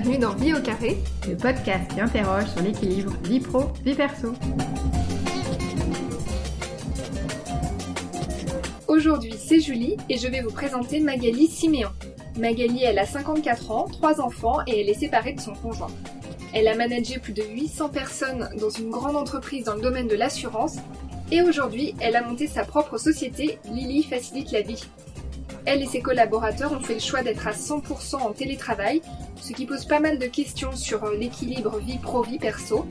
bienvenue dans Vie au carré, le podcast qui interroge sur l'équilibre vie pro, vie perso. Aujourd'hui, c'est Julie et je vais vous présenter Magali Siméon. Magali, elle a 54 ans, 3 enfants et elle est séparée de son conjoint. Elle a managé plus de 800 personnes dans une grande entreprise dans le domaine de l'assurance et aujourd'hui, elle a monté sa propre société, Lily Facilite la Vie. Elle et ses collaborateurs ont fait le choix d'être à 100% en télétravail, ce qui pose pas mal de questions sur euh, l'équilibre vie pro-vie perso.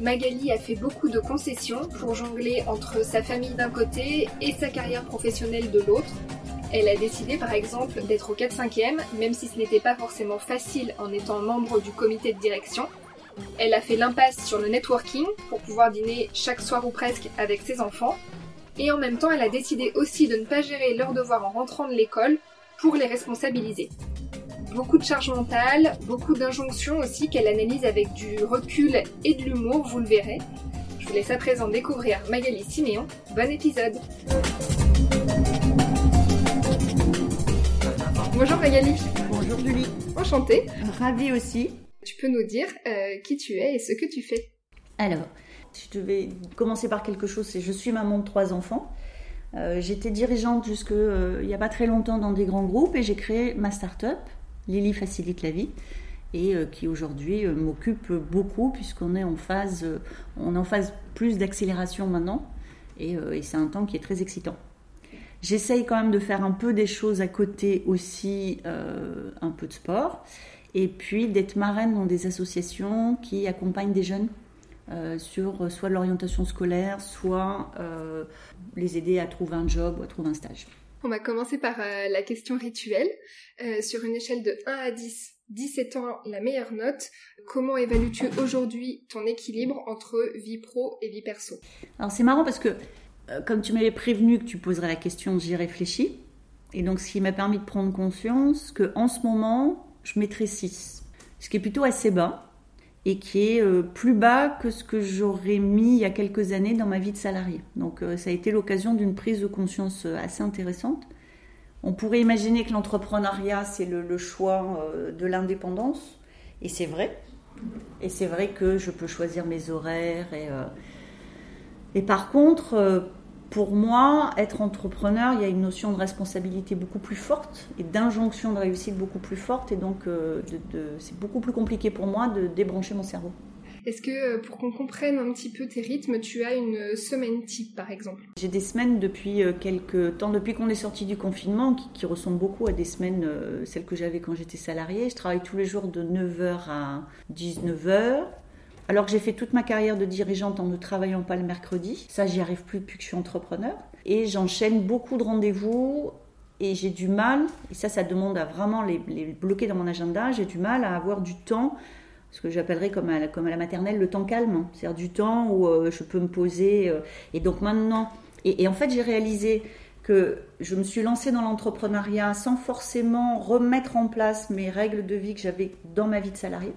Magali a fait beaucoup de concessions pour jongler entre sa famille d'un côté et sa carrière professionnelle de l'autre. Elle a décidé par exemple d'être au 4-5e, même si ce n'était pas forcément facile en étant membre du comité de direction. Elle a fait l'impasse sur le networking pour pouvoir dîner chaque soir ou presque avec ses enfants et en même temps elle a décidé aussi de ne pas gérer leurs devoirs en rentrant de l'école pour les responsabiliser. Beaucoup de charge mentale, beaucoup d'injonctions aussi qu'elle analyse avec du recul et de l'humour, vous le verrez. Je vous laisse à présent découvrir Magali Siméon. Bon épisode Bonjour Magali Bonjour Julie Enchantée Ravie aussi Tu peux nous dire euh, qui tu es et ce que tu fais Alors, si je devais commencer par quelque chose, c'est je suis maman de trois enfants. Euh, j'étais dirigeante jusque euh, il n'y a pas très longtemps dans des grands groupes et j'ai créé ma start-up, Lily Facilite la Vie, et euh, qui aujourd'hui m'occupe beaucoup puisqu'on est en phase, est en phase plus d'accélération maintenant et c'est un temps qui est très excitant. J'essaye quand même de faire un peu des choses à côté aussi, un peu de sport, et puis d'être marraine dans des associations qui accompagnent des jeunes euh, sur soit l'orientation scolaire, soit euh, les aider à trouver un job ou à trouver un stage. On va commencer par euh, la question rituelle. sur une échelle de 1 à 10, 17 ans, la meilleure note, comment évalues-tu aujourd'hui ton équilibre entre vie pro et vie perso? Alors c'est marrant parce que comme tu m'avais prévenu que tu poserais la question, j'y réfléchis. Et donc ce qui m'a permis de prendre conscience que en ce moment, je mettrais 6. Ce qui est plutôt assez bas et qui est euh, plus bas que ce que j'aurais mis il y a quelques années dans ma vie de salarié. Donc euh, ça a été l'occasion d'une prise de conscience euh, assez intéressante. On pourrait imaginer que l'entrepreneuriat, c'est le, choix de l'indépendance, et c'est vrai. Et c'est vrai que je peux choisir mes horaires. Et, et par contre, pour moi, être entrepreneur, il y a une notion de responsabilité beaucoup plus forte et d'injonction de réussite beaucoup plus forte. Et donc, euh, c'est beaucoup plus compliqué pour moi de débrancher mon cerveau. Est-ce que euh, pour qu'on comprenne un petit peu tes rythmes, tu as une semaine type par exemple? J'ai des semaines depuis euh, quelques temps, depuis qu'on est sorti du confinement, qui, ressemblent beaucoup à des semaines, celles que j'avais quand j'étais salariée. Je travaille tous les jours de 9h à 19h. Alors que j'ai fait toute ma carrière de dirigeante en ne travaillant pas le mercredi. Ça, j'y arrive plus depuis que je suis entrepreneur. Et j'enchaîne beaucoup de rendez-vous et j'ai du mal, et ça, ça demande à vraiment les, bloquer dans mon agenda, j'ai du mal à avoir du temps, ce que j'appellerais comme à, la maternelle le temps calme, c'est-à-dire du temps où euh, je peux me poser. Euh, et donc maintenant, et, en fait, j'ai réalisé que je me suis lancée dans l'entrepreneuriat sans forcément remettre en place mes règles de vie que j'avais dans ma vie de salarié.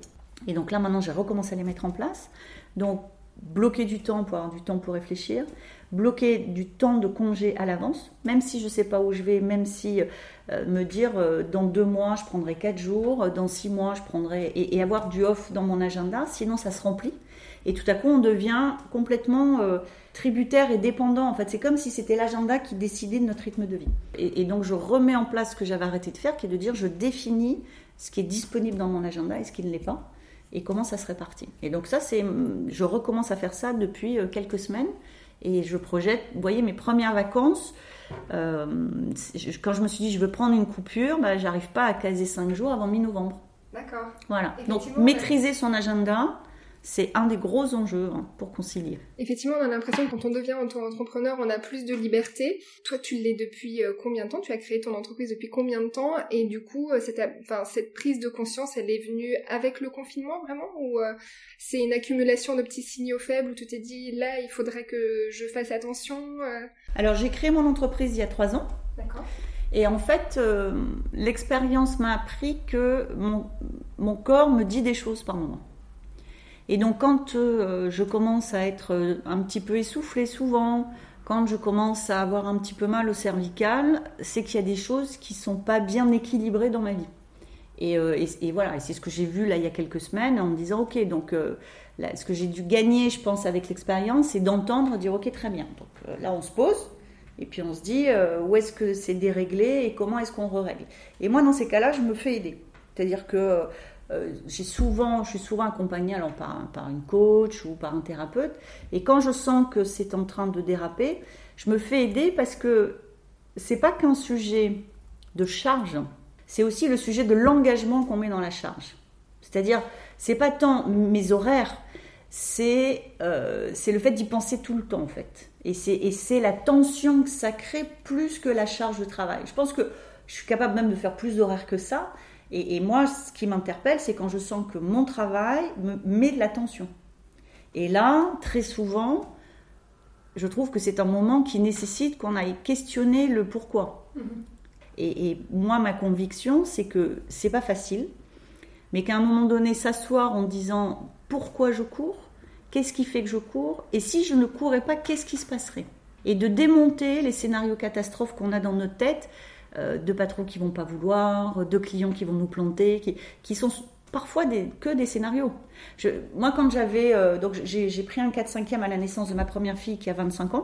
Et donc là, maintenant, j'ai recommencé à les mettre en place. Donc, bloquer du temps pour avoir du temps pour réfléchir, bloquer du temps de congé à l'avance, même si je ne sais pas où je vais, même si euh, me dire euh, dans deux mois je prendrai quatre jours, dans six mois je prendrai et, avoir du off dans mon agenda, sinon ça se remplit. Et tout à coup on devient complètement euh, tributaire et dépendant. En fait, c'est comme si c'était l'agenda qui décidait de notre rythme de vie. Et donc je remets en place ce que j'avais arrêté de faire, qui est de dire je définis ce qui est disponible dans mon agenda et ce qui ne l'est pas et comment ça se répartit. Et donc ça, c'est, je recommence à faire ça depuis euh, quelques semaines et je projette, vous voyez, mes premières vacances. Euh, quand je me suis dit je veux prendre une coupure, bah, j'arrive pas à caser cinq jours avant mi-novembre. D'accord. Voilà. Donc maîtriser son agenda, c'est un des gros enjeux hein, pour concilier. Effectivement, on a l'impression que quand on devient auto-entrepreneur, on a plus de liberté. Toi, tu l'es depuis euh, combien de temps? Tu as créé ton entreprise depuis combien de temps? Et du coup, euh, cette, enfin, cette prise de conscience, elle est venue avec le confinement, vraiment? Ou euh, c'est une accumulation de petits signaux faibles où tu t'es dit, là, il faudrait que je fasse attention Alors, j'ai créé mon entreprise il y a trois ans. D'accord. Et en fait, l'expérience m'a appris que mon, mon corps me dit des choses par moment. Et donc quand euh, je commence à être euh, un petit peu essoufflée souvent, quand je commence à avoir un petit peu mal au cervical, c'est qu'il y a des choses qui ne sont pas bien équilibrées dans ma vie. Et, et, voilà, et c'est ce que j'ai vu là il y a quelques semaines en me disant, ok, donc ce que j'ai dû gagner, je pense, avec l'expérience, c'est d'entendre dire, ok, très bien. Donc là, on se pose, et puis on se dit, où est-ce que c'est déréglé et comment est-ce qu'on règle Et moi, dans ces cas-là, je me fais aider. C'est-à-dire que euh, j'ai souvent, je suis souvent accompagnée alors par, par une coach ou par un thérapeute. Et quand je sens que c'est en train de déraper, je me fais aider parce que c'est pas qu'un sujet de charge, c'est aussi le sujet de l'engagement qu'on met dans la charge. C'est-à-dire, c'est pas tant mes horaires, c'est euh, le fait d'y penser tout le temps en fait. Et c'est la tension que ça crée plus que la charge de travail. Je pense que je suis capable même de faire plus d'horaires que ça, et, moi, ce qui m'interpelle, c'est quand je sens que mon travail me met de la tension. Et là, très souvent, je trouve que c'est un moment qui nécessite qu'on aille questionner le pourquoi. Mm-hmm. Et, moi, ma conviction, c'est que c'est pas facile, mais qu'à un moment donné, s'asseoir en disant pourquoi je cours, qu'est-ce qui fait que je cours, et si je ne courais pas, qu'est-ce qui se passerait? Et de démonter les scénarios catastrophes qu'on a dans notre tête de patrons qui vont pas vouloir, de clients qui vont nous planter, qui, qui sont parfois des, que des scénarios. Je, moi, quand j'avais. Euh, donc, j'ai pris un 4-5e à la naissance de ma première fille qui a 25 ans.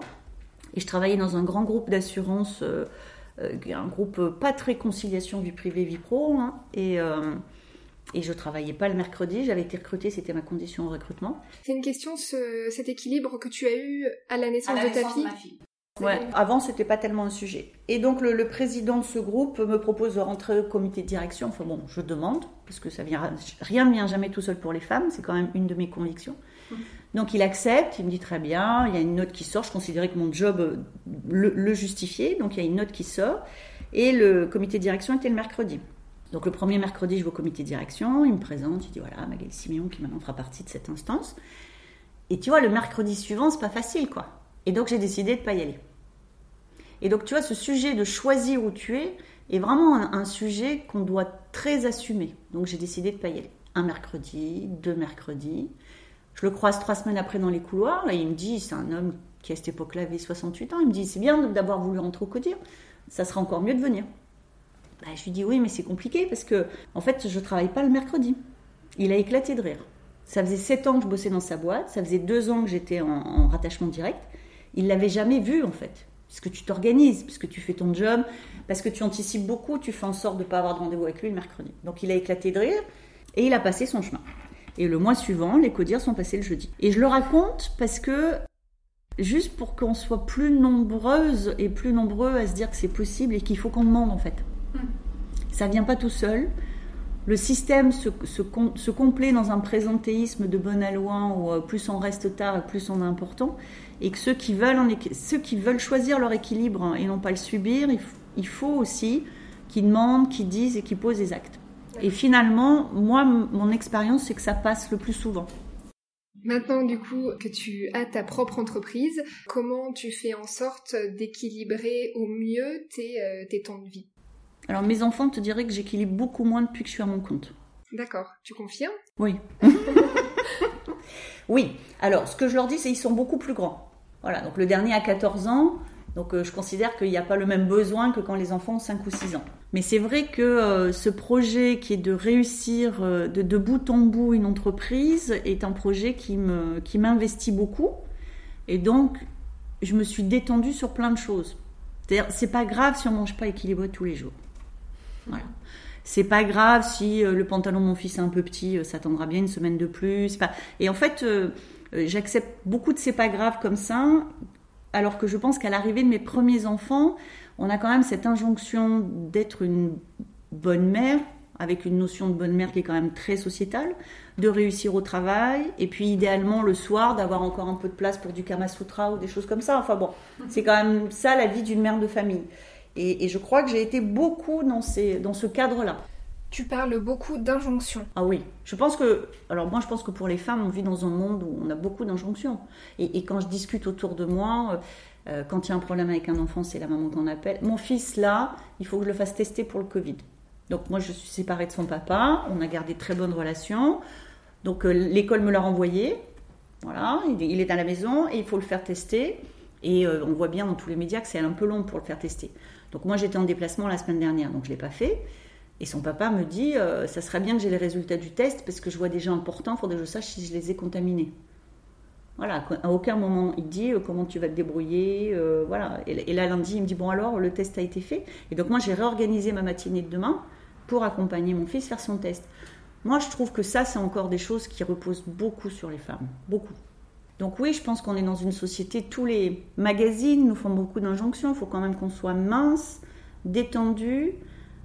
Et je travaillais dans un grand groupe d'assurance, euh, un groupe pas très conciliation vie privée, vie pro. Hein, et. Et je travaillais pas le mercredi, j'avais été recrutée, c'était ma condition au recrutement. C'est une question, ce, cet équilibre que tu as eu à la naissance, de, ta fille. Ouais, avant, c'était pas tellement un sujet. Et donc, le, président de ce groupe me propose de rentrer au comité de direction. Enfin bon, je demande, parce que ça vient, rien ne vient jamais tout seul pour les femmes, c'est quand même une de mes convictions. Mmh. Donc, il accepte, il me dit très bien, il y a une note qui sort. Je considérais que mon job euh, le, justifiait, donc il y a une note qui sort. Et le comité de direction était le mercredi. Donc, le premier mercredi, je vais au comité de direction, il me présente, il dit voilà, Magali Siméon qui maintenant fera partie de cette instance. Et tu vois, le mercredi suivant, c'est pas facile, quoi. Et donc, j'ai décidé de pas y aller. Et donc, tu vois, ce sujet de choisir où tu es est vraiment un, sujet qu'on doit très assumer. Donc, j'ai décidé de pas y aller. Un mercredi, deux mercredis. Je le croise trois semaines après dans les couloirs et il me dit, c'est un homme qui à cette époque-là avait 68 ans, il me dit, c'est bien d'avoir voulu codir, ça sera encore mieux de venir. Bah, je lui dis, oui, mais c'est compliqué parce que, en fait, je travaille pas le mercredi. Il a éclaté de rire. Ça faisait sept ans que je bossais dans sa boîte, ça faisait deux ans que j'étais en, en rattachement direct. Il l'avait jamais vu, en fait parce que tu t'organises, parce que tu fais ton job, parce que tu anticipes beaucoup, tu fais en sorte de ne pas avoir de rendez-vous avec lui le mercredi. Donc il a éclaté de rire et il a passé son chemin. Et le mois suivant, les codires sont passés le jeudi. Et je le raconte parce que, juste pour qu'on soit plus nombreuses et plus nombreux à se dire que c'est possible et qu'il faut qu'on demande en fait. Ça vient pas tout seul. Le système se, se, se complaît dans un présentéisme de bon aloi où euh, plus on reste tard et plus on est important et que ceux qui veulent, ceux qui veulent choisir leur équilibre et non pas le subir, il, faut aussi qu'ils demandent, qu'ils disent et qu'ils posent des actes. Et finalement, moi, mon expérience, c'est que ça passe le plus souvent. Maintenant, du coup, que tu as ta propre entreprise, comment tu fais en sorte d'équilibrer au mieux tes, euh, tes temps de vie? Alors, mes enfants te diraient que j'équilibre beaucoup moins depuis que je suis à mon compte. D'accord, tu confirmes? Oui. oui. Alors, ce que je leur dis, c'est qu'ils sont beaucoup plus grands. Voilà, donc le dernier a 14 ans, donc euh, je considère qu'il n'y a pas le même besoin que quand les enfants ont 5 ou 6 ans. Mais c'est vrai que euh, ce projet qui est de réussir euh, de, bout en bout une entreprise est un projet qui me qui m'investit beaucoup. Et donc, je me suis détendue sur plein de choses. C'est pas grave si on mange pas équilibré tous les jours. Voilà. C'est pas grave si le pantalon de mon fils est un peu petit, ça tendra bien une semaine de plus. Et en fait, euh, j'accepte beaucoup de c'est pas grave comme ça, alors que je pense qu'à l'arrivée de mes premiers enfants, on a quand même cette injonction d'être une bonne mère, avec une notion de bonne mère qui est quand même très sociétale, de réussir au travail, et puis idéalement le soir d'avoir encore un peu de place pour du Kama Sutra ou des choses comme ça. Enfin bon, c'est quand même ça la vie d'une mère de famille. Et, et je crois que j'ai été beaucoup dans, ces, dans ce cadre-là. Tu parles beaucoup d'injonctions. Ah oui, je pense que, alors moi je pense que pour les femmes, on vit dans un monde où on a beaucoup d'injonctions. Et, quand je discute autour de moi, euh, euh, quand il y a un problème avec un enfant, c'est la maman qu'on appelle. Mon fils là, il faut que je le fasse tester pour le Covid. Donc moi je suis séparée de son papa, on a gardé très bonnes relations. Donc euh, l'école me l'a renvoyé, voilà, il est à la maison et il faut le faire tester. Et on voit bien dans tous les médias que c'est un peu long pour le faire tester. Donc moi j'étais en déplacement la semaine dernière, donc je ne l'ai pas fait. Et son papa me dit, euh, ça serait bien que j'ai les résultats du test parce que je vois des gens importants, il faudrait que je sache si je les ai contaminés. Voilà, à aucun moment il dit euh, comment tu vas te débrouiller, euh, voilà. Et, là lundi il me dit bon alors le test a été fait. Et donc moi j'ai réorganisé ma matinée de demain pour accompagner mon fils faire son test. Moi je trouve que ça c'est encore des choses qui reposent beaucoup sur les femmes, beaucoup. Donc oui, je pense qu'on est dans une société, tous les magazines nous font beaucoup d'injonctions, il faut quand même qu'on soit mince, détendu,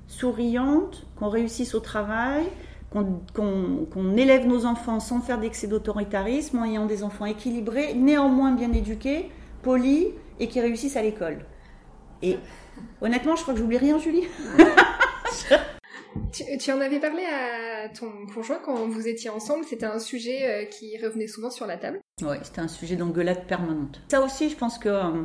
souriante, qu'on réussisse au travail, qu'on élève nos enfants sans faire d'excès d'autoritarisme, en ayant des enfants équilibrés, néanmoins bien éduqués, polis et qui réussissent à l'école. Et honnêtement, je crois que j'oublie rien, Julie. tu, en avais parlé à ton conjoint quand vous étiez ensemble, c'était un sujet euh, qui revenait souvent sur la table Oui, c'était un sujet d'engueulade permanente. Ça aussi, je pense que euh,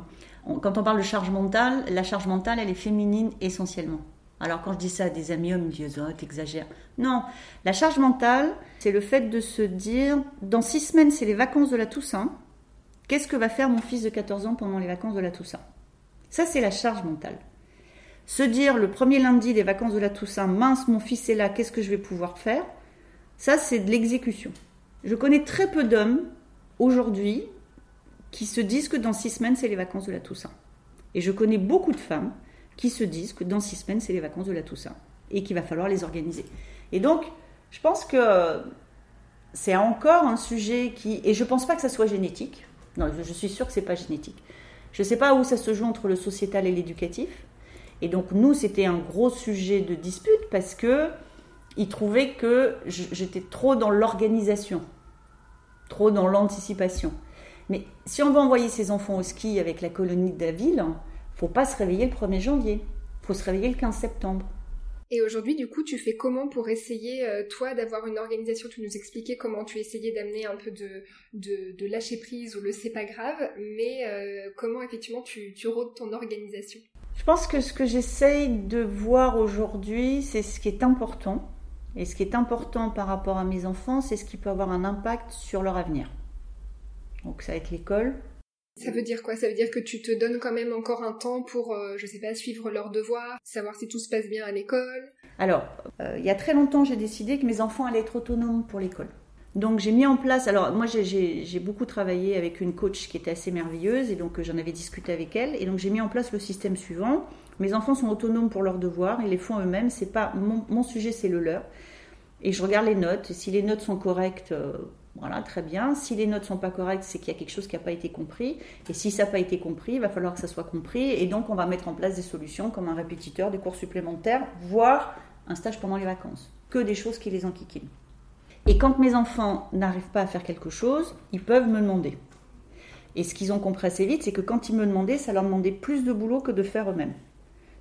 quand on parle de charge mentale, la charge mentale, elle est féminine essentiellement. Alors quand je dis ça à des amis hommes, ils me disent oh, t'exagères. Non, la charge mentale, c'est le fait de se dire dans six semaines, c'est les vacances de la Toussaint. Qu'est-ce que va faire mon fils de 14 ans pendant les vacances de la Toussaint? Ça, c'est la charge mentale. Se dire le premier lundi des vacances de la Toussaint, mince, mon fils est là, qu'est-ce que je vais pouvoir faire? Ça, c'est de l'exécution. Je connais très peu d'hommes aujourd'hui qui se disent que dans six semaines, c'est les vacances de la Toussaint. Et je connais beaucoup de femmes qui se disent que dans six semaines, c'est les vacances de la Toussaint et qu'il va falloir les organiser. Et donc, je pense que c'est encore un sujet qui. Et je ne pense pas que ça soit génétique. Non, je suis sûre que ce n'est pas génétique. Je ne sais pas où ça se joue entre le sociétal et l'éducatif. Et donc, nous, c'était un gros sujet de dispute parce que trouvaient que j'étais trop dans l'organisation, trop dans l'anticipation. Mais si on veut envoyer ses enfants au ski avec la colonie de la ville, faut pas se réveiller le 1er janvier. faut se réveiller le 15 septembre. Et aujourd'hui, du coup, tu fais comment pour essayer, euh, toi, d'avoir une organisation? Tu nous expliquais comment tu essayais d'amener un peu de, lâcher prise ou le c'est pas grave, mais euh, comment effectivement tu, tu rôdes ton organisation? Je pense que ce que j'essaye de voir aujourd'hui, c'est ce qui est important. Et ce qui est important par rapport à mes enfants, c'est ce qui peut avoir un impact sur leur avenir. Donc ça va être l'école, ça veut dire quoi? Ça veut dire que tu te donnes quand même encore un temps pour, euh, je sais pas, suivre leurs devoirs, savoir si tout se passe bien à l'école? Alors, euh, il y a très longtemps, j'ai décidé que mes enfants allaient être autonomes pour l'école. Donc j'ai mis en place, alors moi j'ai beaucoup travaillé avec une coach qui était assez merveilleuse et donc euh, j'en avais discuté avec elle et donc j'ai mis en place le système suivant. Mes enfants sont autonomes pour leurs devoirs, ils les font eux-mêmes, c'est pas mon, mon sujet, c'est le leur. Et je regarde les notes, et si les notes sont correctes, voilà, très bien. Si les notes sont pas correctes, c'est qu'il y a quelque chose qui n'a pas été compris. Et si ça n'a pas été compris, il va falloir que ça soit compris. Et donc, on va mettre en place des solutions comme un répétiteur, des cours supplémentaires, voire un stage pendant les vacances. Que des choses qui les enquiquinent. Et quand mes enfants n'arrivent pas à faire quelque chose, ils peuvent me demander. Et ce qu'ils ont compris assez vite, c'est que quand ils me demandaient, ça leur demandait plus de boulot que de faire eux-mêmes.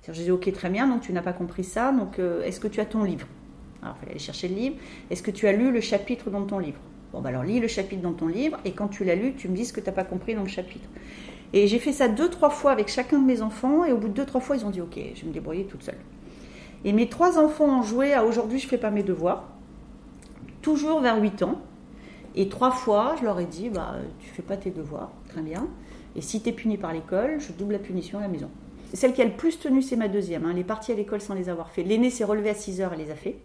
Je disais, ok, très bien, donc tu n'as pas compris ça, donc euh, est-ce que tu as ton livre? Alors, il fallait aller chercher le livre. Est-ce que tu as lu le chapitre dans ton livre? Bon, bah alors lis le chapitre dans ton livre et quand tu l'as lu, tu me dis ce que tu n'as pas compris dans le chapitre. Et j'ai fait ça deux, trois fois avec chacun de mes enfants et au bout de deux, trois fois, ils ont dit Ok, je vais me débrouiller toute seule. Et mes trois enfants ont joué à aujourd'hui, je ne fais pas mes devoirs, toujours vers 8 ans. Et trois fois, je leur ai dit bah, Tu fais pas tes devoirs, très bien. Et si tu es puni par l'école, je double la punition à la maison. Celle qui a le plus tenu, c'est ma deuxième. Hein. Elle est partie à l'école sans les avoir fait. L'aînée s'est relevée à 6 heures, elle les a fait.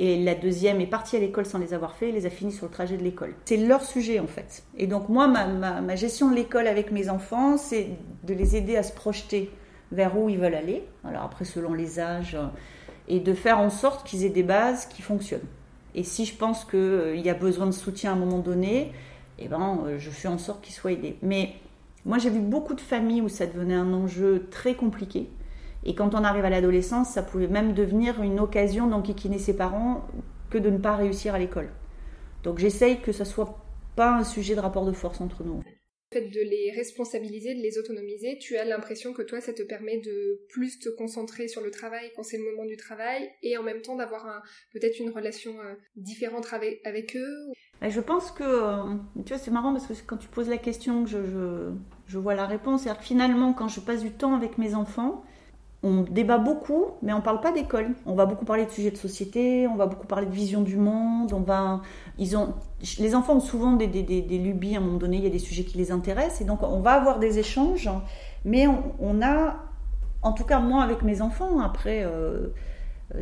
Et la deuxième est partie à l'école sans les avoir fait et les a finis sur le trajet de l'école. C'est leur sujet en fait. Et donc moi, ma, gestion de l'école avec mes enfants, c'est de les aider à se projeter vers où ils veulent aller. Alors après, selon les âges, euh, et de faire en sorte qu'ils aient des bases qui fonctionnent. Et si je pense qu'il euh, y a besoin de soutien à un moment donné, eh ben, euh, je fais en sorte qu'ils soient aidés. Mais moi, j'ai vu beaucoup de familles où ça devenait un enjeu très compliqué et quand on arrive à l'adolescence, ça pouvait même devenir une occasion d'enquiquiner ses parents que de ne pas réussir à l'école. Donc j'essaye que ça soit pas un sujet de rapport de force entre nous. Le fait de les responsabiliser, de les autonomiser, tu as l'impression que toi, ça te permet de plus te concentrer sur le travail quand c'est le moment du travail et en même temps d'avoir peut-être une relation euh, différente avec, eux Je pense que, euh, tu vois, c'est marrant parce que quand tu poses la question, je, je, je vois la réponse. C'est-à-dire que finalement, quand je passe du temps avec mes enfants, on débat beaucoup, mais on ne parle pas d'école. On va beaucoup parler de sujets de société, on va beaucoup parler de vision du monde. On va, les enfants ont souvent des, lubies. À un moment donné, il y a des sujets qui les intéressent, et donc on va avoir des échanges. Mais on, a, en tout cas moi avec mes enfants, après, euh,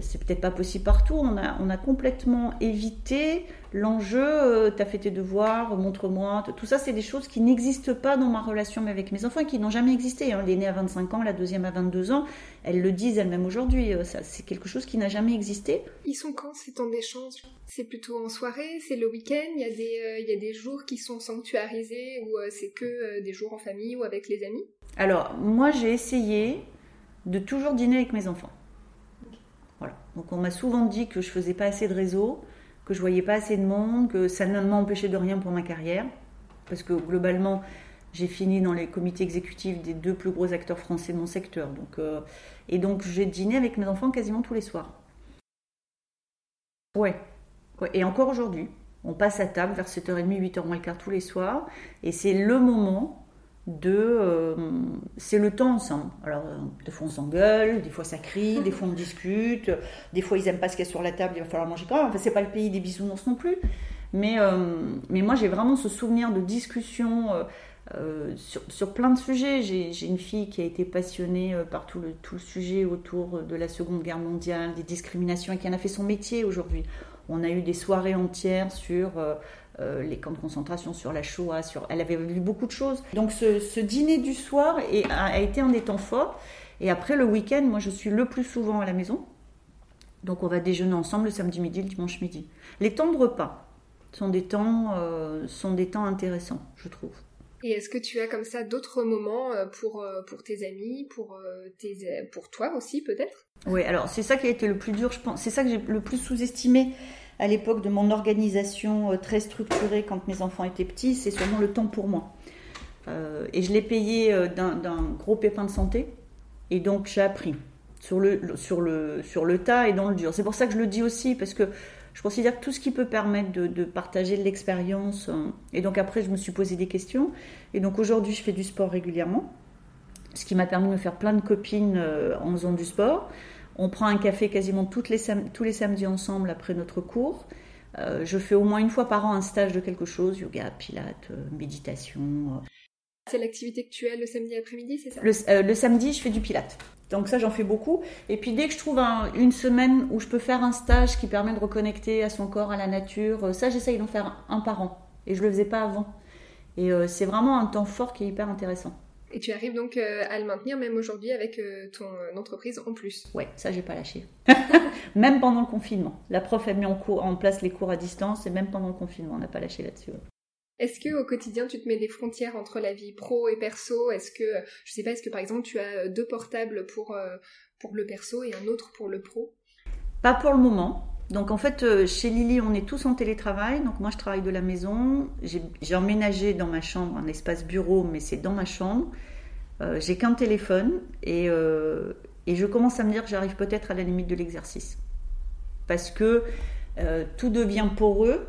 c'est peut-être pas possible partout. On a, on a complètement évité l'enjeu, euh, t'as fait tes devoirs, montre-moi. Tout ça, c'est des choses qui n'existent pas dans ma relation avec mes enfants et qui n'ont jamais existé. Hein. L'aînée à 25 ans, la deuxième à 22 ans, elles le disent elles-mêmes aujourd'hui. Euh, c'est quelque chose qui n'a jamais existé. Ils sont quand ces temps d'échange? C'est plutôt en soirée, c'est le week-end, il y, a des, il y a des jours qui sont sanctuarisés ou c'est que des jours en famille ou avec les amis? Alors, moi, j'ai essayé de toujours dîner avec mes enfants. Donc on m'a souvent dit que je faisais pas assez de réseau, que je voyais pas assez de monde, que ça ne m'empêchait de rien pour ma carrière, parce que globalement j'ai fini dans les comités exécutifs des deux plus gros acteurs français de mon secteur. Donc, euh, et donc j'ai dîné avec mes enfants quasiment tous les soirs. Ouais. Et encore aujourd'hui, on passe à table vers 7h30, 8h moins le quart tous les soirs, et c'est le moment de euh, c'est le temps ensemble. Alors euh, des fois on s'engueule, des fois ça crie, des fois on discute, des fois ils aiment pas ce qu'il y a sur la table, il va falloir manger quand même. Enfin c'est pas le pays des bisounours non plus. Mais, euh, mais moi j'ai vraiment ce souvenir de discussion sur, sur, plein de sujets. J'ai une fille qui a été passionnée par tout le, tout le sujet autour de la Seconde Guerre mondiale, des discriminations et qui en a fait son métier aujourd'hui. On a eu des soirées entières sur euh, les camps de concentration, sur la Shoah, sur... elle avait vu beaucoup de choses. Donc ce, dîner du soir a, été un des temps forts. Et après le week-end, moi je suis le plus souvent à la maison. Donc on va déjeuner ensemble le samedi midi, le dimanche midi. Les temps de repas sont des temps, euh, sont des temps intéressants, je trouve. Et est-ce que tu as comme ça d'autres moments euh, pour, pour tes amis, pour, tes, pour toi aussi peut-être? Oui, alors c'est ça qui a été le plus dur, je pense. C'est ça que j'ai le plus sous-estimé à l'époque de mon organisation euh, très structurée quand mes enfants étaient petits, c'est sûrement le temps pour moi. Euh, et je l'ai payé euh, d'un gros pépin de santé. Et donc j'ai appris sur le, sur, le, sur le tas et dans le dur. C'est pour ça que je le dis aussi, parce que je considère que tout ce qui peut permettre de, partager de l'expérience. et donc après, je me suis posé des questions. Et donc aujourd'hui, je fais du sport régulièrement, ce qui m'a permis de faire plein de copines en faisant du sport. On prend un café quasiment toutes les tous les samedis ensemble après notre cours. Euh, je fais au moins une fois par an un stage de quelque chose, yoga, pilates, euh, méditation. Euh. C'est l'activité que tu as le samedi après-midi, c'est ça? Le, samedi, je fais du pilates. Donc ça, j'en fais beaucoup. Et puis dès que je trouve une semaine où je peux faire un stage qui permet de reconnecter à son corps, à la nature, ça, j'essaye d'en faire un par an. Et je ne le faisais pas avant. Et c'est vraiment un temps fort qui est hyper intéressant. Et tu arrives donc euh, à le maintenir même aujourd'hui avec euh, ton euh, entreprise en plus. Ouais, ça j'ai pas lâché. même pendant le confinement. La prof a mis en, en, place les cours à distance et même pendant le confinement, on n'a pas lâché là-dessus. Est-ce que au quotidien tu te mets des frontières entre la vie pro et perso? Est-ce que je sais pas, est-ce que par exemple tu as deux portables pour pour le perso et un autre pour le pro? Pas pour le moment. Donc en fait, chez Lily, on est tous en télétravail. Donc moi, je travaille de la maison. J'ai emménagé dans ma chambre un espace bureau, mais c'est dans ma chambre. Euh, j'ai qu'un téléphone et, euh, et, je commence à me dire j'arrive peut-être à la limite de l'exercice. Parce que euh, tout devient poreux,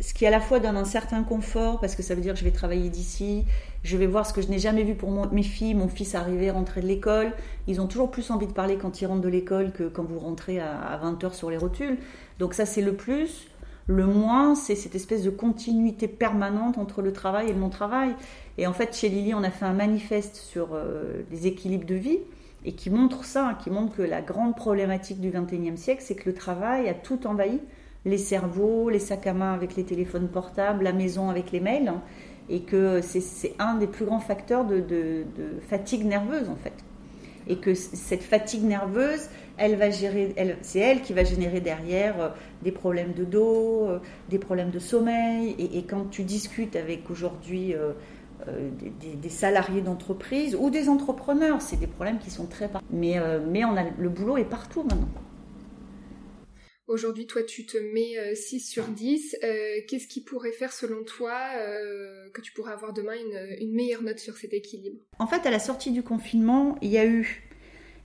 ce qui à la fois donne un certain confort, parce que ça veut dire que je vais travailler d'ici, je vais voir ce que je n'ai jamais vu pour mes filles, mon fils arriver, rentrer de l'école. Ils ont toujours plus envie de parler quand ils rentrent de l'école que quand vous rentrez à, à 20h sur les rotules. Donc ça c'est le plus. Le moins, c'est cette espèce de continuité permanente entre le travail et le non-travail. Et en fait, chez Lily, on a fait un manifeste sur euh, les équilibres de vie et qui montre ça, qui montre que la grande problématique du XXIe siècle, c'est que le travail a tout envahi. Les cerveaux, les sacs à main avec les téléphones portables, la maison avec les mails, et que c'est un des plus grands facteurs de, fatigue nerveuse en fait. Et que cette fatigue nerveuse, elle va gérer, c'est elle qui va générer derrière euh, des problèmes de dos, euh, des problèmes de sommeil. Et, quand tu discutes avec aujourd'hui euh, des, salariés d'entreprise ou des entrepreneurs, c'est des problèmes qui sont très. Mais, mais le boulot est partout maintenant. Aujourd'hui, toi, tu te mets 6 sur 10. Qu'est-ce qui pourrait faire, selon toi, que tu pourrais avoir demain une, une meilleure note sur cet équilibre? En fait, à la sortie du confinement, il y a eu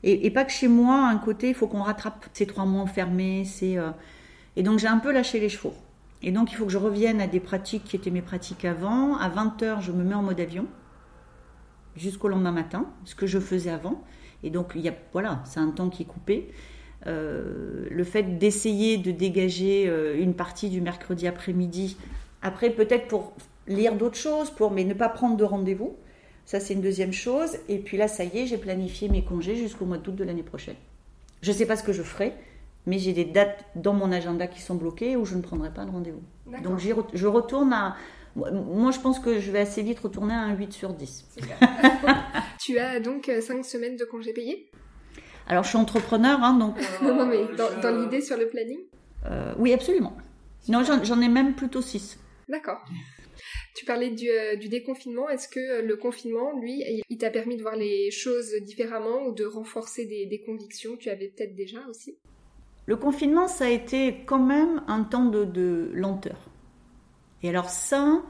et, pas que chez moi, un côté, il faut qu'on rattrape ces trois mois enfermés. Euh, Et donc j'ai un peu lâché les chevaux. Et donc il faut que je revienne à des pratiques qui étaient mes pratiques avant. À 20h, je me mets en mode avion jusqu'au lendemain matin, ce que je faisais avant. Et donc il y a, voilà, c'est un temps qui est coupé. Euh, le fait d'essayer de dégager euh, une partie du mercredi après-midi, après peut-être pour lire d'autres choses, pour mais ne pas prendre de rendez-vous. Ça, c'est une deuxième chose. Et puis là, ça y est, j'ai planifié mes congés jusqu'au mois d'août de l'année prochaine. Je ne sais pas ce que je ferai, mais j'ai des dates dans mon agenda qui sont bloquées où je ne prendrai pas de rendez-vous. Donc je retourne à... Moi, je pense que je vais assez vite retourner à un 8 sur 10. tu as donc 5 euh, semaines de congés payés? Alors, je suis entrepreneur, hein, donc... non, non, mais dans, l'idée sur le planning euh, Oui, absolument. Non, j'en ai même plutôt 6. D'accord. Tu parlais du, euh, déconfinement. Est-ce que le confinement, lui, il t'a permis de voir les choses différemment ou de renforcer des, des convictions que tu avais peut-être déjà aussi? Le confinement, ça a été quand même un temps de, lenteur. Et alors ça,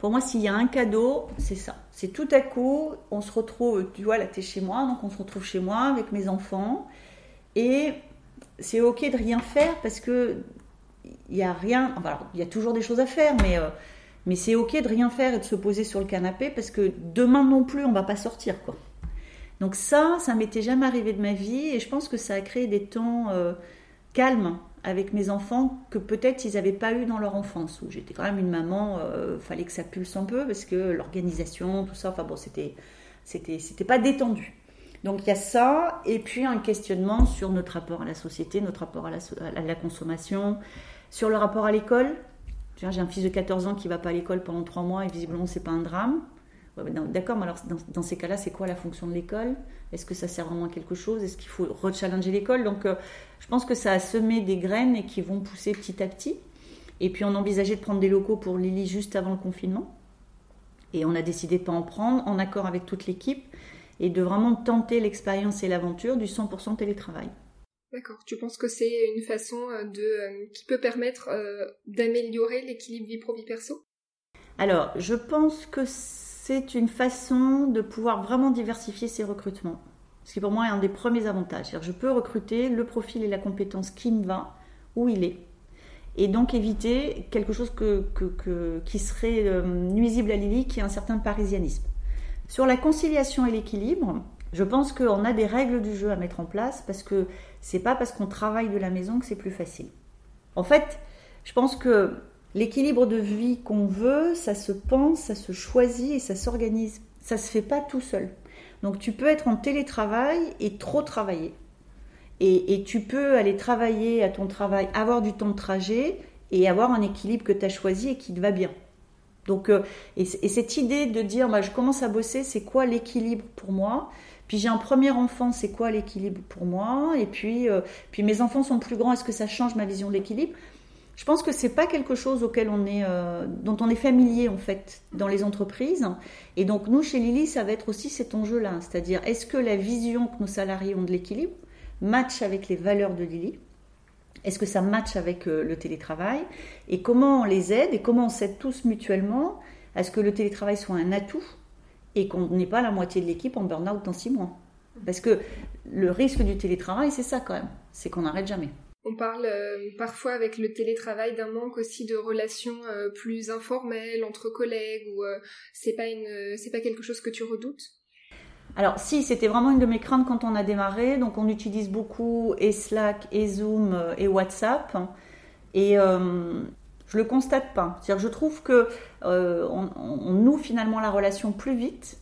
pour moi, s'il y a un cadeau, c'est ça. C'est tout à coup, on se retrouve, tu vois, là, tu es chez moi, donc on se retrouve chez moi avec mes enfants. Et c'est ok de rien faire parce que il y a rien. il y a toujours des choses à faire, mais, euh, c'est ok de rien faire et de se poser sur le canapé parce que demain non plus, on va pas sortir, quoi. Donc ça, ça m'était jamais arrivé de ma vie et je pense que ça a créé des temps. Euh, calme avec mes enfants que peut-être ils n'avaient pas eu dans leur enfance, où j'étais quand même une maman, euh, fallait que ça pulse un peu parce que l'organisation, tout ça, enfin bon, c'était, pas détendu. Donc il y a ça, et puis un questionnement sur notre rapport à la société, notre rapport à la, consommation, sur le rapport à l'école. J'ai un fils de 14 ans qui va pas à l'école pendant 3 mois et visiblement c'est pas un drame. D'accord, mais alors dans, ces cas-là, c'est quoi la fonction de l'école? Est-ce que ça sert vraiment à quelque chose? Est-ce qu'il faut rechallenger l'école? Donc, euh, je pense que ça a semé des graines et qui vont pousser petit à petit. Et puis, on envisageait de prendre des locaux pour Lily juste avant le confinement. Et on a décidé de pas en prendre, en accord avec toute l'équipe, et de vraiment tenter l'expérience et l'aventure du 100% télétravail. D'accord. Tu penses que c'est une façon euh, de euh, qui peut permettre d'améliorer l'équilibre vie pro vie perso? Alors, je pense que c'est une façon de pouvoir vraiment diversifier ses recrutements. Ce qui pour moi est un des premiers avantages. Je peux recruter le profil et la compétence qui me va, où il est. Et donc éviter quelque chose qui serait euh, nuisible à Lily, qui est un certain parisianisme. Sur la conciliation et l'équilibre, je pense qu'on a des règles du jeu à mettre en place parce que c'est pas parce qu'on travaille de la maison que c'est plus facile. En fait, je pense que L'équilibre de vie qu'on veut, ça se pense, ça se choisit et ça s'organise. Ça se fait pas tout seul. Donc tu peux être en télétravail et trop travailler. Et, tu peux aller travailler à ton travail, avoir du temps de trajet et avoir un équilibre que tu as choisi et qui te va bien. Donc, euh, et, cette idée de dire, bah, je commence à bosser, c'est quoi l'équilibre pour moi? Puis j'ai un premier enfant, c'est quoi l'équilibre pour moi? Et puis, euh, puis mes enfants sont plus grands, est-ce que ça change ma vision de l'équilibre? Je pense que c'est pas quelque chose auquel on est, euh, dont on est familier en fait dans les entreprises. Et donc nous chez Lily, ça va être aussi cet enjeu-là, c'est-à-dire est-ce que la vision que nos salariés ont de l'équilibre match avec les valeurs de Lily? Est-ce que ça match avec euh, le télétravail? Et comment on les aide? Et comment on s'aide tous mutuellement à ce que le télétravail soit un atout et qu'on n'ait pas la moitié de l'équipe en burn-out dans six mois? Parce que le risque du télétravail, c'est ça quand même, c'est qu'on n'arrête jamais. On parle euh, parfois avec le télétravail d'un manque aussi de relations euh, plus informelles entre collègues ou euh, c'est pas quelque chose que tu redoutes? Alors si, c'était vraiment une de mes craintes quand on a démarré. Donc on utilise beaucoup Slack et Zoom et WhatsApp. Et je le constate pas. C'est-à-dire je trouve que on, on, noue finalement la relation plus vite.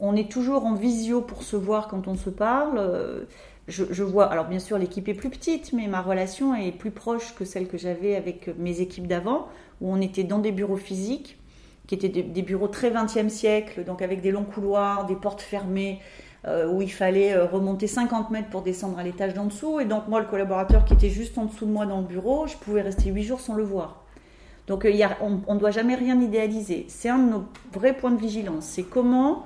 On est toujours en visio pour se voir quand on se parle je, vois, alors bien sûr l'équipe est plus petite, mais ma relation est plus proche que celle que j'avais avec mes équipes d'avant, où on était dans des bureaux physiques, qui étaient des, bureaux très 20e siècle, donc avec des longs couloirs, des portes fermées, euh, où il fallait euh, remonter 50 mètres pour descendre à l'étage d'en dessous. Et donc moi, le collaborateur qui était juste en dessous de moi dans le bureau, je pouvais rester 8 jours sans le voir. Donc a, on ne doit jamais rien idéaliser. C'est un de nos vrais points de vigilance. C'est comment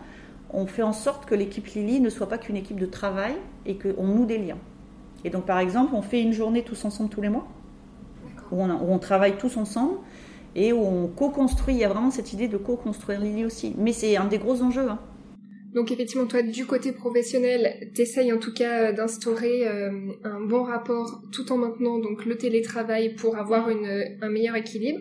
on fait en sorte que l'équipe Lily ne soit pas qu'une équipe de travail et qu'on noue des liens. Et donc, par exemple, on fait une journée tous ensemble tous les mois, où on, travaille tous ensemble et où on co-construit. Il y a vraiment cette idée de co-construire Lily aussi. Mais c'est un des gros enjeux. Hein. Donc effectivement, toi, du côté professionnel, t'essayes en tout cas d'instaurer euh, un bon rapport tout en maintenant donc le télétravail pour avoir un meilleur équilibre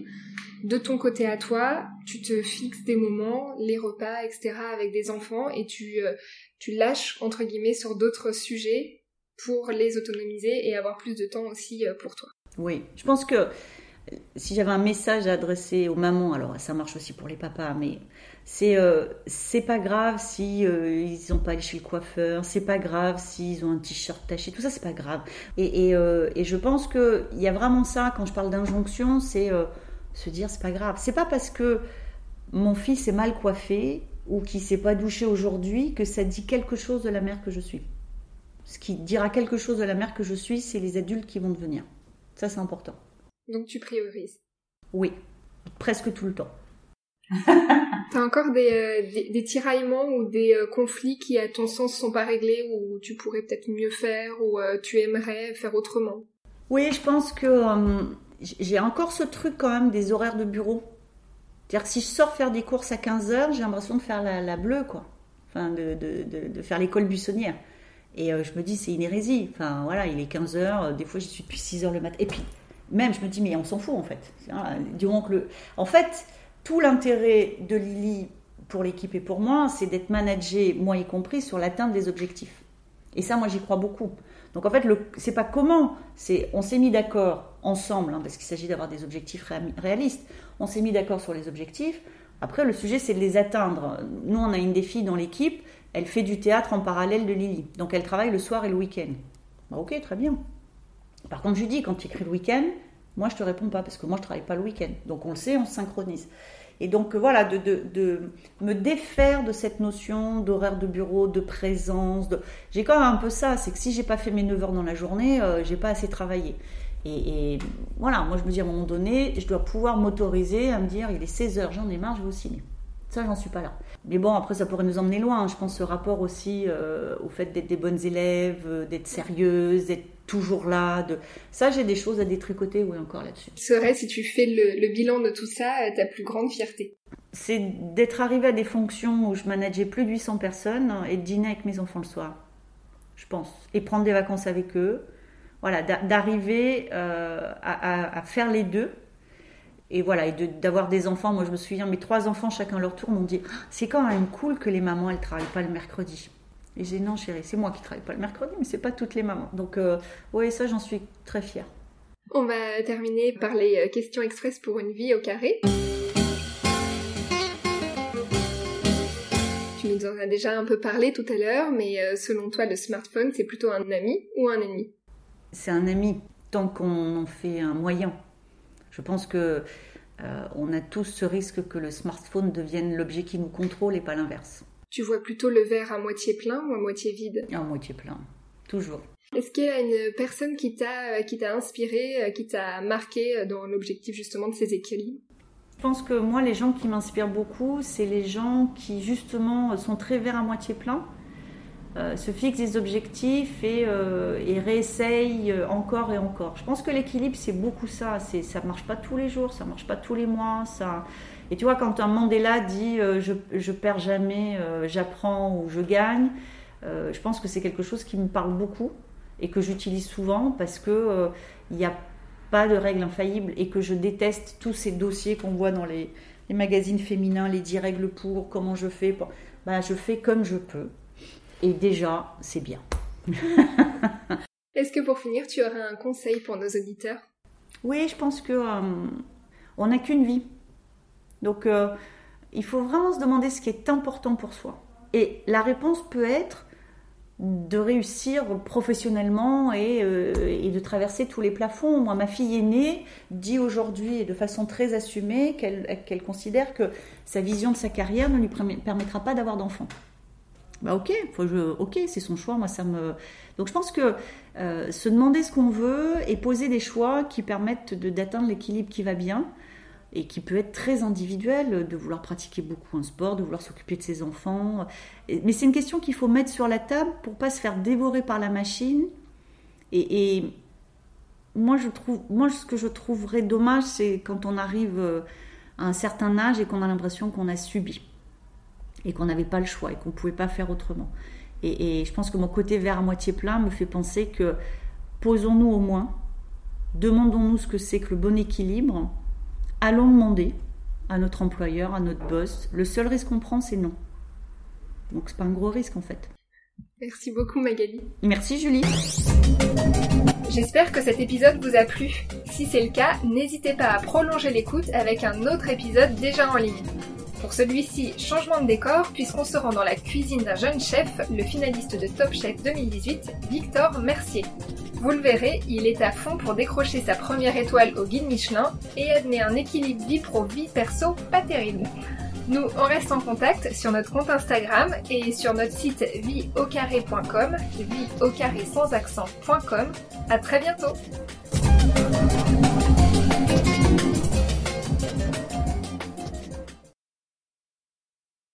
de ton côté à toi, tu te fixes des moments, les repas, etc. avec des enfants et tu, euh, tu lâches entre guillemets sur d'autres sujets pour les autonomiser et avoir plus de temps aussi euh, pour toi. Oui, je pense que si j'avais un message à adresser aux mamans, alors ça marche aussi pour les papas, mais c'est euh, pas grave si euh, ils n'ont pas allé chez le coiffeur, c'est pas grave s'ils ont un t-shirt taché, tout ça c'est pas grave. Et, et, euh, et je pense que il y a vraiment ça quand je parle d'injonction, c'est se dire c'est pas grave. C'est pas parce que mon fils est mal coiffé ou qu'il s'est pas douché aujourd'hui que ça dit quelque chose de la mère que je suis. Ce qui dira quelque chose de la mère que je suis, c'est les adultes qui vont devenir. Ça c'est important. Donc tu priorises Oui, presque tout le temps. T'as encore des, euh, des, tiraillements ou des euh, conflits qui, à ton sens, sont pas réglés ou tu pourrais peut-être mieux faire ou euh, tu aimerais faire autrement? Oui, je pense que j'ai encore ce truc quand même des horaires de bureau. C'est-à-dire que si je sors faire des courses à 15h, j'ai l'impression de faire la, bleue, quoi. Enfin, de, de, de, faire l'école buissonnière. Et je me dis, c'est une hérésie. Enfin, voilà, il est 15h, des fois j'y suis depuis 6h le matin. Et puis, même, je me dis, mais on s'en fout en fait. Que le... En fait, tout l'intérêt de Lily pour l'équipe et pour moi, c'est d'être managé, moi y compris, sur l'atteinte des objectifs. Et ça, moi, j'y crois beaucoup. Donc en fait, c'est pas comment, on s'est mis d'accord ensemble, hein, parce qu'il s'agit d'avoir des objectifs réalistes. On s'est mis d'accord sur les objectifs. Après, le sujet, c'est de les atteindre. Nous, on a une défi dans l'équipe. Elle fait du théâtre en parallèle de Lily. Donc elle travaille le soir et le week-end. Bah, ok, très bien. Par contre, je dis, quand tu écris le week-end, moi, je te réponds pas parce que moi, je travaille pas le week-end. Donc, on le sait, on se synchronise. Et donc, voilà, de, me défaire de cette notion d'horaire de bureau, de présence. De... J'ai quand même un peu ça, c'est que si j'ai pas fait mes 9 heures dans la journée, euh, j'ai pas assez travaillé. Et, voilà, moi, je me dis à un moment donné, je dois pouvoir m'autoriser à me dire, il est 16 heures, j'en ai marre, je vais au ciné. Ça, j'en suis pas là. Mais bon, après, ça pourrait nous emmener loin. Je pense ce rapport aussi euh, au fait d'être des bonnes élèves, euh, d'être sérieuses, d'être toujours là. De... Ça, j'ai des choses à détricoter, oui, encore là-dessus. serait, si tu fais le, bilan de tout ça, euh, ta plus grande fierté C'est d'être arrivé à des fonctions où je manageais plus de 800 personnes et de dîner avec mes enfants le soir, je pense. Et prendre des vacances avec eux. Voilà, d'arriver à, à faire les deux et voilà, et d'avoir des enfants, moi je me souviens, mes trois enfants, chacun leur tour, m'ont dit c'est quand même cool que les mamans elles travaillent pas le mercredi. Et j'ai dit non chérie, c'est moi qui travaille pas le mercredi, mais c'est pas toutes les mamans. Donc euh, oui, ça j'en suis très fière. On va terminer par les euh, questions express pour une vie au carré. Tu nous en as déjà un peu parlé tout à l'heure, mais euh, selon toi, le smartphone, c'est plutôt un ami ou un ennemi? C'est un ami tant qu'on en fait un moyen je pense que euh, on a tous ce risque que le smartphone devienne l'objet qui nous contrôle et pas l'inverse. Tu vois plutôt le verre à moitié plein ou à moitié vide? À moitié plein, toujours. Est-ce qu'il y a une personne qui t'a qui t'a inspiré, euh, qui t'a marqué euh, dans l'objectif justement de ces équilibres? Je pense que moi, les gens qui m'inspirent beaucoup, c'est les gens qui justement sont très verre à moitié plein euh, se fixe des objectifs et, euh, et réessaye encore et encore. Je pense que l'équilibre, c'est beaucoup ça. C'est, ça marche pas tous les jours, ça marche pas tous les mois. Ça... Et tu vois, quand un Mandela dit euh, je, je perds jamais, j'apprends ou je gagne, je pense que c'est quelque chose qui me parle beaucoup et que j'utilise souvent parce que il n'y a pas de règle infaillible et que je déteste tous ces dossiers qu'on voit dans les, les, magazines féminins, les 10 règles pour, comment je fais. Pour... Ben, je fais comme je peux. Et déjà, c'est bien. Est-ce que pour finir, tu aurais un conseil pour nos auditeurs? Oui, je pense que euh, on n'a qu'une vie. Donc, euh, il faut vraiment se demander ce qui est important pour soi. Et la réponse peut être de réussir professionnellement et, euh, de traverser tous les plafonds. Moi, ma fille aînée dit aujourd'hui, de façon très assumée, qu'elle considère que sa vision de sa carrière ne lui permettra pas d'avoir d'enfants. Bah ok, ok, c'est son choix. Moi, ça me. Donc, je pense que euh, se demander ce qu'on veut et poser des choix qui permettent d'atteindre l'équilibre qui va bien et qui peut être très individuel, de vouloir pratiquer beaucoup un sport, de vouloir s'occuper de ses enfants. Mais c'est une question qu'il faut mettre sur la table pour pas se faire dévorer par la machine. Et, et moi, ce que je trouverais dommage, c'est quand on arrive euh, à un certain âge et qu'on a l'impression qu'on a subi et qu'on n'avait pas le choix et qu'on ne pouvait pas faire autrement. Et, je pense que mon côté vert à moitié plein me fait penser que posons-nous au moins, demandons-nous ce que c'est que le bon équilibre, allons demander à notre employeur, à notre boss. Le seul risque qu'on prend, c'est non. Donc c'est pas un gros risque en fait. Merci beaucoup Magali. Merci Julie. J'espère que cet épisode vous a plu. Si c'est le cas, n'hésitez pas à prolonger l'écoute avec un autre épisode déjà en ligne. Pour celui-ci, changement de décor puisqu'on se rend dans la cuisine d'un jeune chef, le finaliste de Top Chef 2018, Victor Mercier. Vous le verrez, il est à fond pour décrocher sa première étoile au guide Michelin et admet un équilibre vie pro vie perso pas terrible. Nous, on reste en contact sur notre compte Instagram et sur notre site vieaucarré.com, vie sans accent.com. À très bientôt!